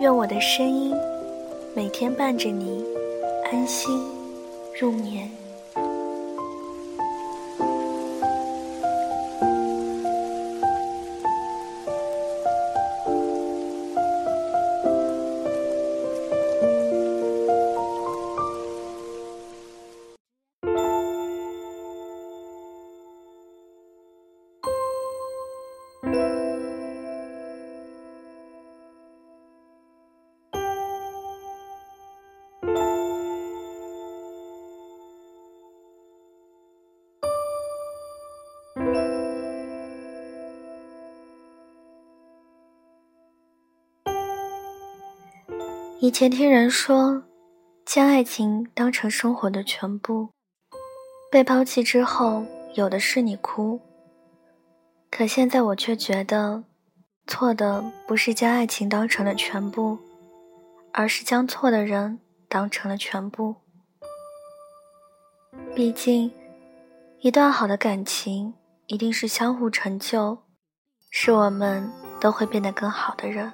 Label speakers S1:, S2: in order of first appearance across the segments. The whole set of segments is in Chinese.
S1: 愿我的声音每天伴着你安心入眠。以前听人说，将爱情当成生活的全部，被抛弃之后，有的是你哭。可现在我却觉得，错的不是将爱情当成了全部，而是将错的人当成了全部。毕竟，一段好的感情一定是相互成就，是我们都会变得更好的人。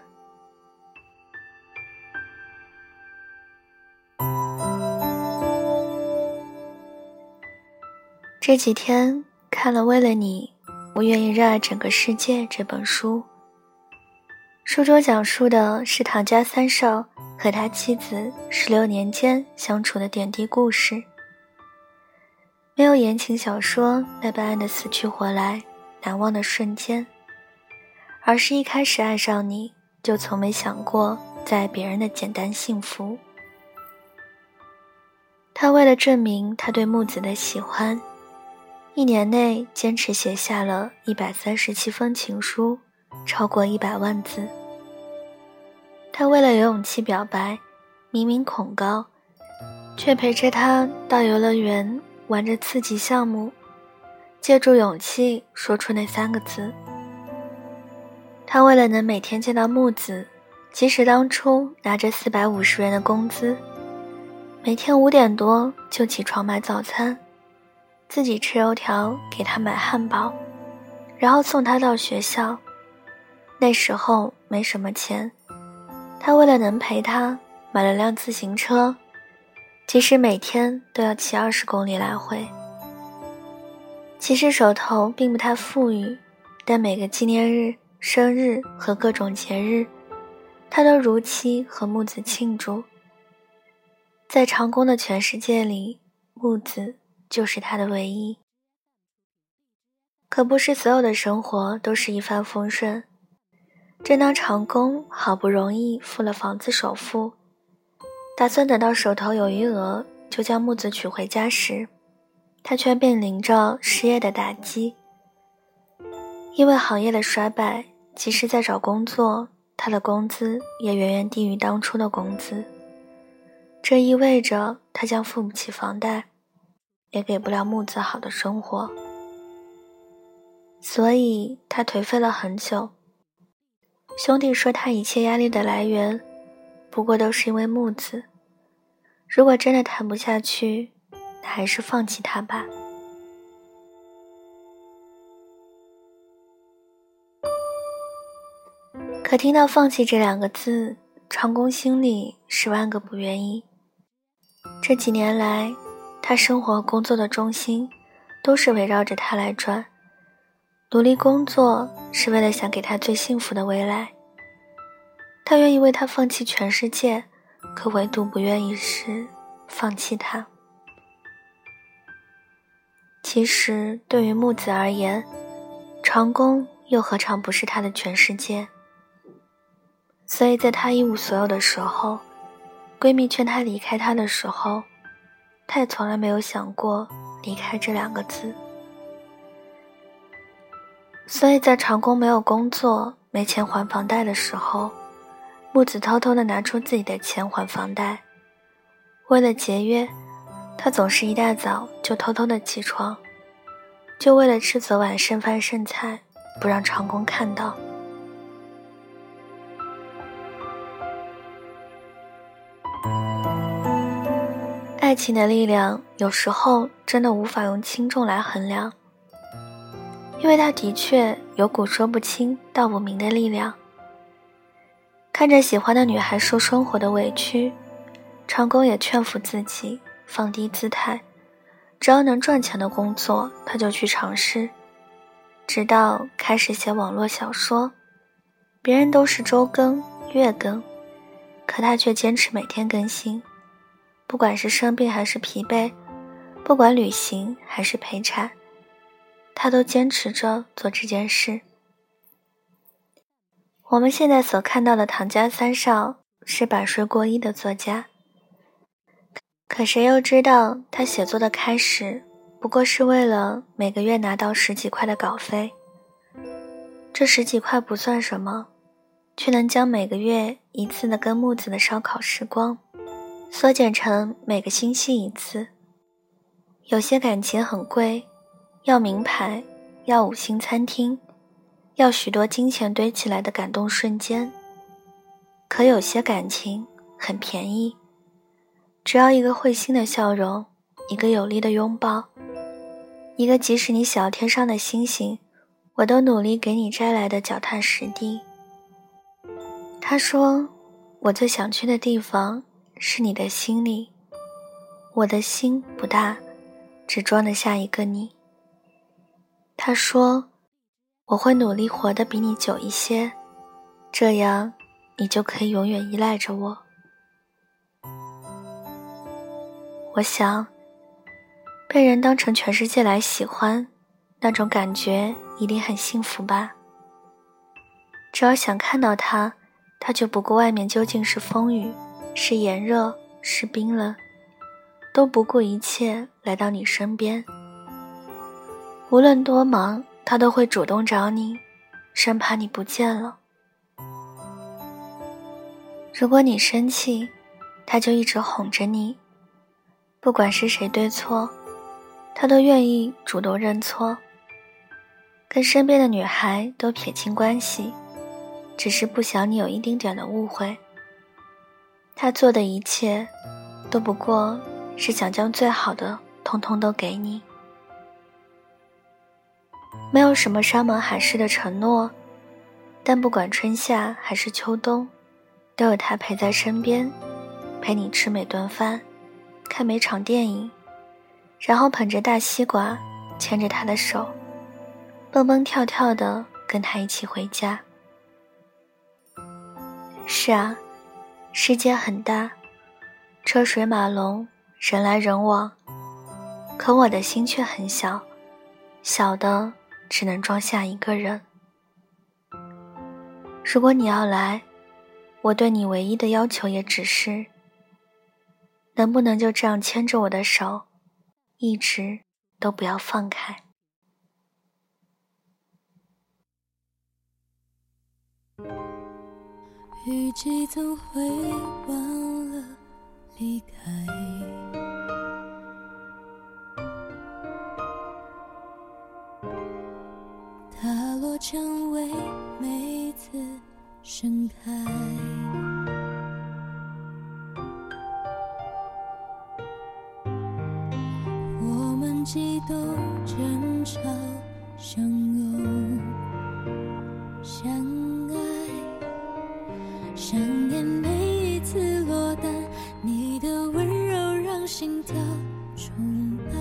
S1: 这几天看了《为了你，我愿意热爱整个世界》这本书。书中讲述的是唐家三少和他妻子十六年间相处的点滴故事。没有言情小说那般爱的死去活来、难忘的瞬间，而是一开始爱上你就从没想过在别人的简单幸福。他为了证明他对木子的喜欢。一年内坚持写下了一百三十七封情书，超过一百万字。他为了有勇气表白，明明恐高，却陪着他到游乐园玩着刺激项目，借助勇气说出那三个字。他为了能每天见到木子，即使当初拿着四百五十元的工资，每天五点多就起床买早餐。自己吃油条，给他买汉堡，然后送他到学校。那时候没什么钱，他为了能陪他，买了辆自行车，即使每天都要骑二十公里来回。其实手头并不太富裕，但每个纪念日、生日和各种节日，他都如期和木子庆祝。在长工的全世界里，木子。就是他的唯一，可不是所有的生活都是一帆风顺。正当长工好不容易付了房子首付，打算等到手头有余额就将木子娶回家时，他却面临着失业的打击。因为行业的衰败，即使在找工作，他的工资也远远低于当初的工资。这意味着他将付不起房贷。也给不了木子好的生活，所以他颓废了很久。兄弟说他一切压力的来源，不过都是因为木子。如果真的谈不下去，那还是放弃他吧。可听到“放弃”这两个字，长工心里十万个不愿意。这几年来。他生活工作的中心，都是围绕着他来转。努力工作是为了想给他最幸福的未来。他愿意为他放弃全世界，可唯独不愿意是放弃他。其实对于木子而言，长工又何尝不是他的全世界？所以在他一无所有的时候，闺蜜劝他离开他的时候。他也从来没有想过离开这两个字，所以在长工没有工作、没钱还房贷的时候，木子偷偷的拿出自己的钱还房贷。为了节约，他总是一大早就偷偷的起床，就为了吃昨晚剩饭剩菜，不让长工看到。爱情的力量有时候真的无法用轻重来衡量，因为它的确有股说不清道不明的力量。看着喜欢的女孩受生活的委屈，长工也劝服自己放低姿态，只要能赚钱的工作，他就去尝试。直到开始写网络小说，别人都是周更、月更，可他却坚持每天更新。不管是生病还是疲惫，不管旅行还是陪产，他都坚持着做这件事。我们现在所看到的唐家三少是百岁过亿的作家，可谁又知道他写作的开始不过是为了每个月拿到十几块的稿费？这十几块不算什么，却能将每个月一次的跟木子的烧烤时光。缩减成每个星期一次。有些感情很贵，要名牌，要五星餐厅，要许多金钱堆起来的感动瞬间。可有些感情很便宜，只要一个会心的笑容，一个有力的拥抱，一个即使你小天上的星星，我都努力给你摘来的脚踏实地。他说：“我最想去的地方。”是你的心里，我的心不大，只装得下一个你。他说：“我会努力活得比你久一些，这样你就可以永远依赖着我。”我想，被人当成全世界来喜欢，那种感觉一定很幸福吧。只要想看到他，他就不顾外面究竟是风雨。是炎热，是冰冷，都不顾一切来到你身边。无论多忙，他都会主动找你，生怕你不见了。如果你生气，他就一直哄着你。不管是谁对错，他都愿意主动认错。跟身边的女孩都撇清关系，只是不想你有一丁点的误会。他做的一切，都不过是想将最好的通通都给你。没有什么山盟海誓的承诺，但不管春夏还是秋冬，都有他陪在身边，陪你吃每顿饭，看每场电影，然后捧着大西瓜，牵着他的手，蹦蹦跳跳的跟他一起回家。是啊。世界很大，车水马龙，人来人往，可我的心却很小，小的只能装下一个人。如果你要来，我对你唯一的要求也只是，能不能就这样牵着我的手，一直都不要放开。雨季总会忘了离开，它落成为每次盛开。我们激动争吵相拥相。想念每一次落单，你的温柔让心跳重来。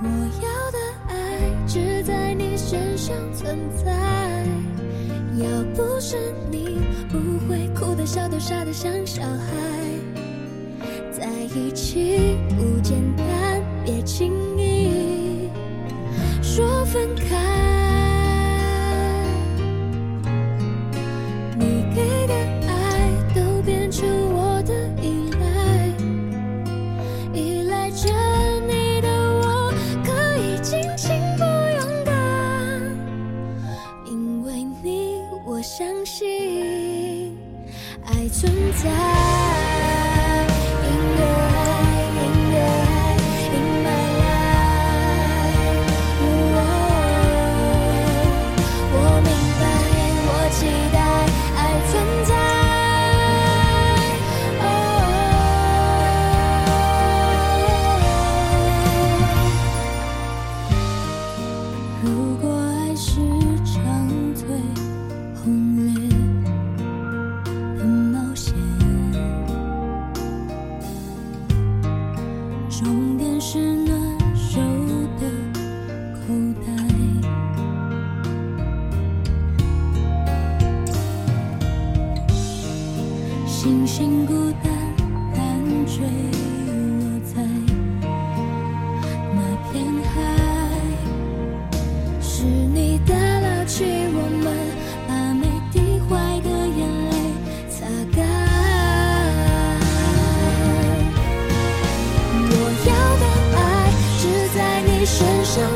S1: 我要的爱只在你身上存在，要不是你，不会哭的、笑的、傻的像小孩。在一起不
S2: 爱存在。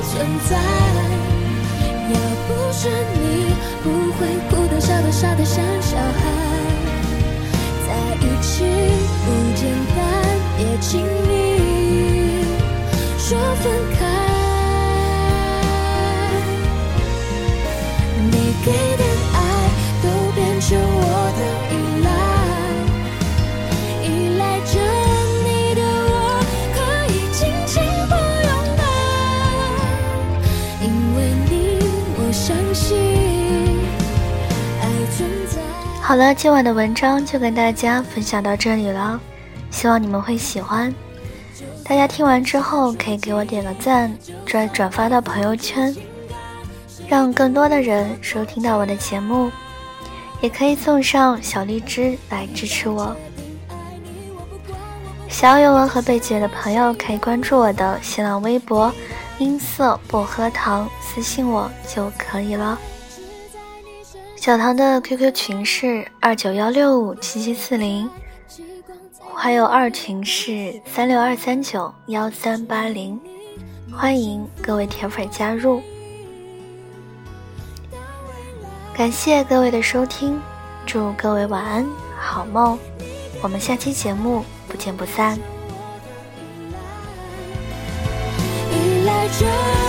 S2: 存在，要不是你，不会哭得、笑得、傻得像小孩。在一起不简单，别轻好了，今晚的文章就跟大家分享到这里了，希望你们会喜欢。大家听完之后可以给我点个赞，转转发到朋友圈，让更多的人收听到我的节目。也可以送上小荔枝来支持我。想要有文和贝姐的朋友可以关注我的新浪微博“音色薄荷糖”，私信我就可以了。小唐的 QQ 群是二九幺六五七七四零，还有二群是三六二三九幺三八零，欢迎各位铁粉加入。感谢各位的收听，祝各位晚安好梦，我们下期节目不见不散。依赖着